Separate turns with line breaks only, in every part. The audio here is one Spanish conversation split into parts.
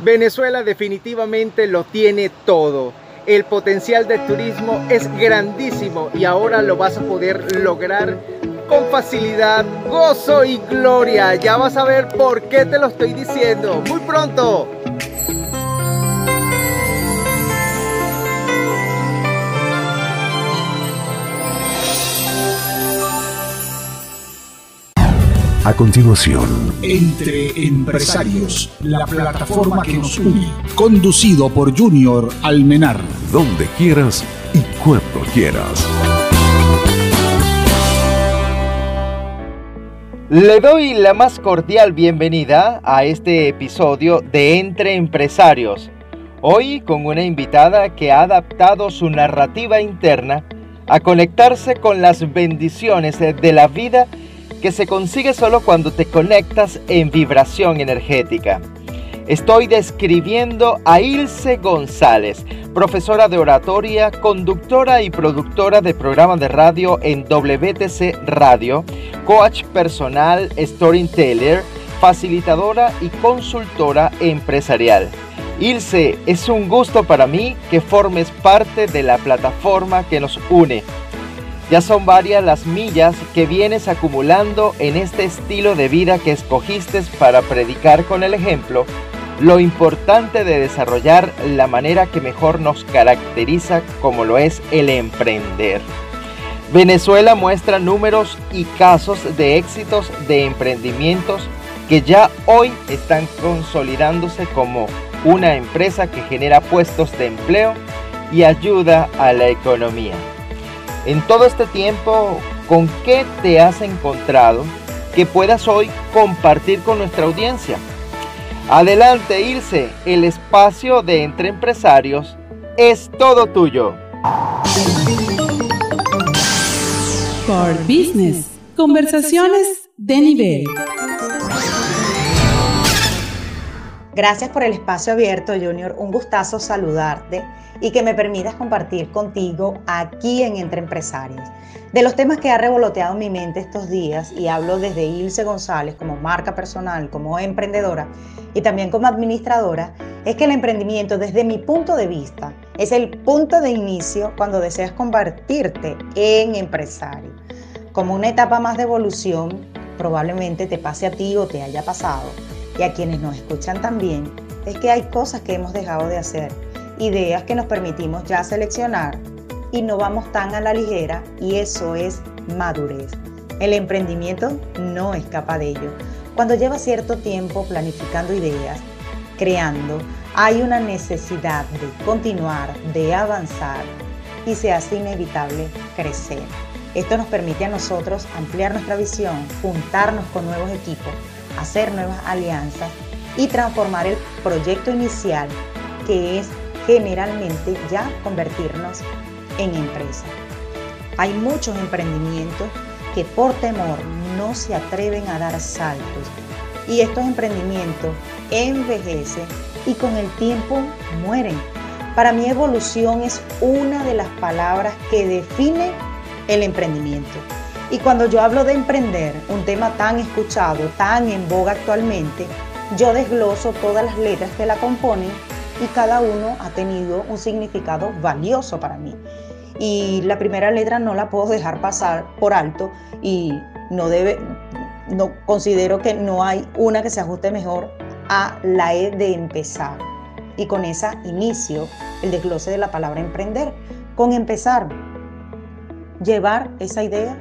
Venezuela definitivamente lo tiene todo. El potencial de turismo es grandísimo y ahora lo vas a poder lograr con facilidad, gozo y gloria. Ya vas a ver por qué te lo estoy diciendo. Muy pronto.
A continuación, Entre Empresarios, la plataforma que nos une, conducido por Junior Almenar. Donde quieras y cuando quieras.
Le doy la más cordial bienvenida a este episodio de Entre Empresarios. Hoy con una invitada que ha adaptado su narrativa interna a conectarse con las bendiciones de la vida que se consigue solo cuando te conectas en vibración energética. Estoy describiendo a Ilse González, profesora de oratoria, conductora y productora de programas de radio en WTC Radio, coach personal, storyteller, facilitadora y consultora empresarial. Ilse, es un gusto para mí que formes parte de la plataforma que nos une ya son varias las millas que vienes acumulando en este estilo de vida que escogiste para predicar con el ejemplo lo importante de desarrollar la manera que mejor nos caracteriza como lo es el emprender. Venezuela muestra números y casos de éxitos de emprendimientos que ya hoy están consolidándose como una empresa que genera puestos de empleo y ayuda a la economía. En todo este tiempo, ¿con qué te has encontrado que puedas hoy compartir con nuestra audiencia? Adelante, Ilse, el espacio de entre empresarios es todo tuyo.
For Business, conversaciones de nivel.
Gracias por el espacio abierto, Junior. Un gustazo saludarte y que me permitas compartir contigo aquí en Entre Empresarios. De los temas que ha revoloteado mi mente estos días, y hablo desde Ilse González como marca personal, como emprendedora y también como administradora, es que el emprendimiento desde mi punto de vista es el punto de inicio cuando deseas convertirte en empresario. Como una etapa más de evolución, probablemente te pase a ti o te haya pasado, y a quienes nos escuchan también, es que hay cosas que hemos dejado de hacer ideas que nos permitimos ya seleccionar y no vamos tan a la ligera y eso es madurez. El emprendimiento no escapa de ello. Cuando lleva cierto tiempo planificando ideas, creando, hay una necesidad de continuar, de avanzar y se hace inevitable crecer. Esto nos permite a nosotros ampliar nuestra visión, juntarnos con nuevos equipos, hacer nuevas alianzas y transformar el proyecto inicial que es generalmente ya convertirnos en empresa. Hay muchos emprendimientos que por temor no se atreven a dar saltos y estos emprendimientos envejecen y con el tiempo mueren. Para mí evolución es una de las palabras que define el emprendimiento. Y cuando yo hablo de emprender, un tema tan escuchado, tan en boga actualmente, yo desgloso todas las letras que la componen y cada uno ha tenido un significado valioso para mí. Y la primera letra no la puedo dejar pasar por alto y no debe, no considero que no hay una que se ajuste mejor a la E de empezar. Y con esa inicio el desglose de la palabra emprender. Con empezar, llevar esa idea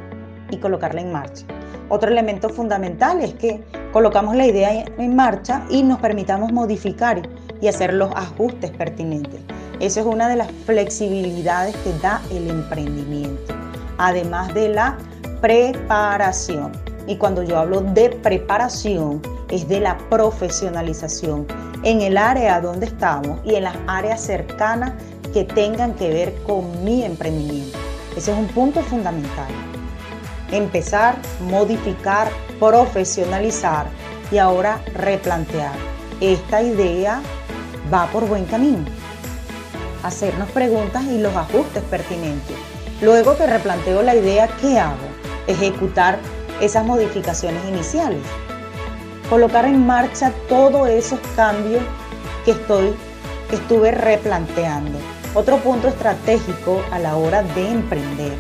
y colocarla en marcha. Otro elemento fundamental es que colocamos la idea en marcha y nos permitamos modificar y hacer los ajustes pertinentes. Esa es una de las flexibilidades que da el emprendimiento, además de la preparación. Y cuando yo hablo de preparación, es de la profesionalización en el área donde estamos y en las áreas cercanas que tengan que ver con mi emprendimiento. Ese es un punto fundamental. Empezar, modificar, profesionalizar y ahora replantear. Esta idea va por buen camino. Hacernos preguntas y los ajustes pertinentes. Luego que replanteo la idea, ¿qué hago? Ejecutar esas modificaciones iniciales. Colocar en marcha todos esos cambios que, estoy, estuve replanteando. Otro punto estratégico a la hora de emprender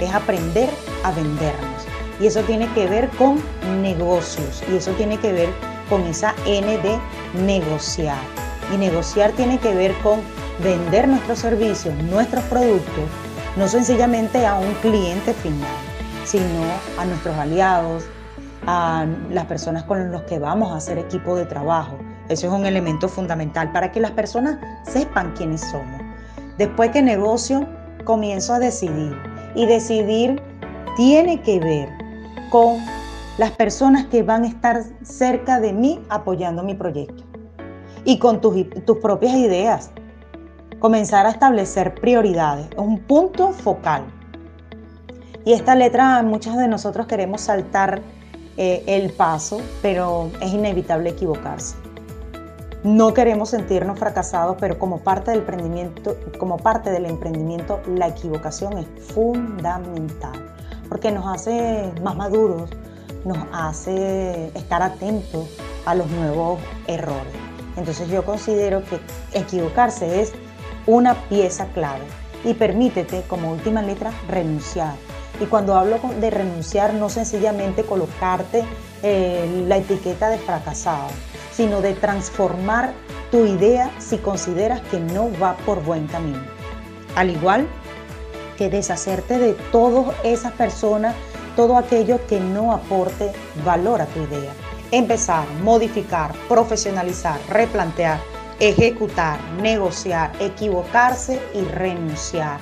es aprender a vendernos. Y eso tiene que ver con negocios y eso tiene que ver con esa N de negociar. Y negociar tiene que ver con vender nuestros servicios, nuestros productos, no sencillamente a un cliente final, sino a nuestros aliados, a las personas con los que vamos a hacer equipo de trabajo. Eso es un elemento fundamental para que las personas sepan quiénes somos. Después que negocio, comienzo a decidir. Y decidir tiene que ver con las personas que van a estar cerca de mí apoyando mi proyecto. Y con tus, tus propias ideas. Comenzar a establecer prioridades. Es un punto focal. Y esta letra muchos de nosotros queremos saltar eh, el paso, pero es inevitable equivocarse. No queremos sentirnos fracasados, pero como parte del emprendimiento, como parte del emprendimiento, la equivocación es fundamental, porque nos hace más maduros, nos hace estar atentos a los nuevos errores. Entonces yo considero que equivocarse es una pieza clave y permítete como última letra renunciar y cuando hablo de renunciar, no sencillamente colocarte eh, la etiqueta de fracasado, sino de transformar tu idea si consideras que no va por buen camino. Al igual que deshacerte de todas esas personas, todo aquello que no aporte valor a tu idea. Empezar, modificar, profesionalizar, replantear, ejecutar, negociar, equivocarse y renunciar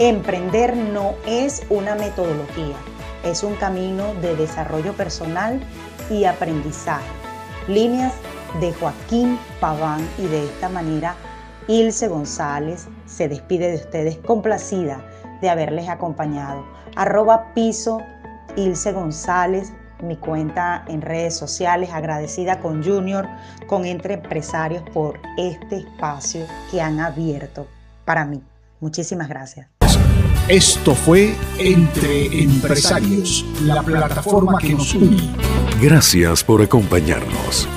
Emprender no es una metodología, es un camino de desarrollo personal y aprendizaje. Líneas de Joaquín Paván y de esta manera Ilse González se despide de ustedes complacida de haberles acompañado. Arroba piso Ilse González, mi cuenta en redes sociales, agradecida con Junior, con Entre Empresarios por este espacio que han abierto para mí. Muchísimas gracias.
Esto fue Entre Empresarios, la plataforma que nos une.
Gracias por acompañarnos.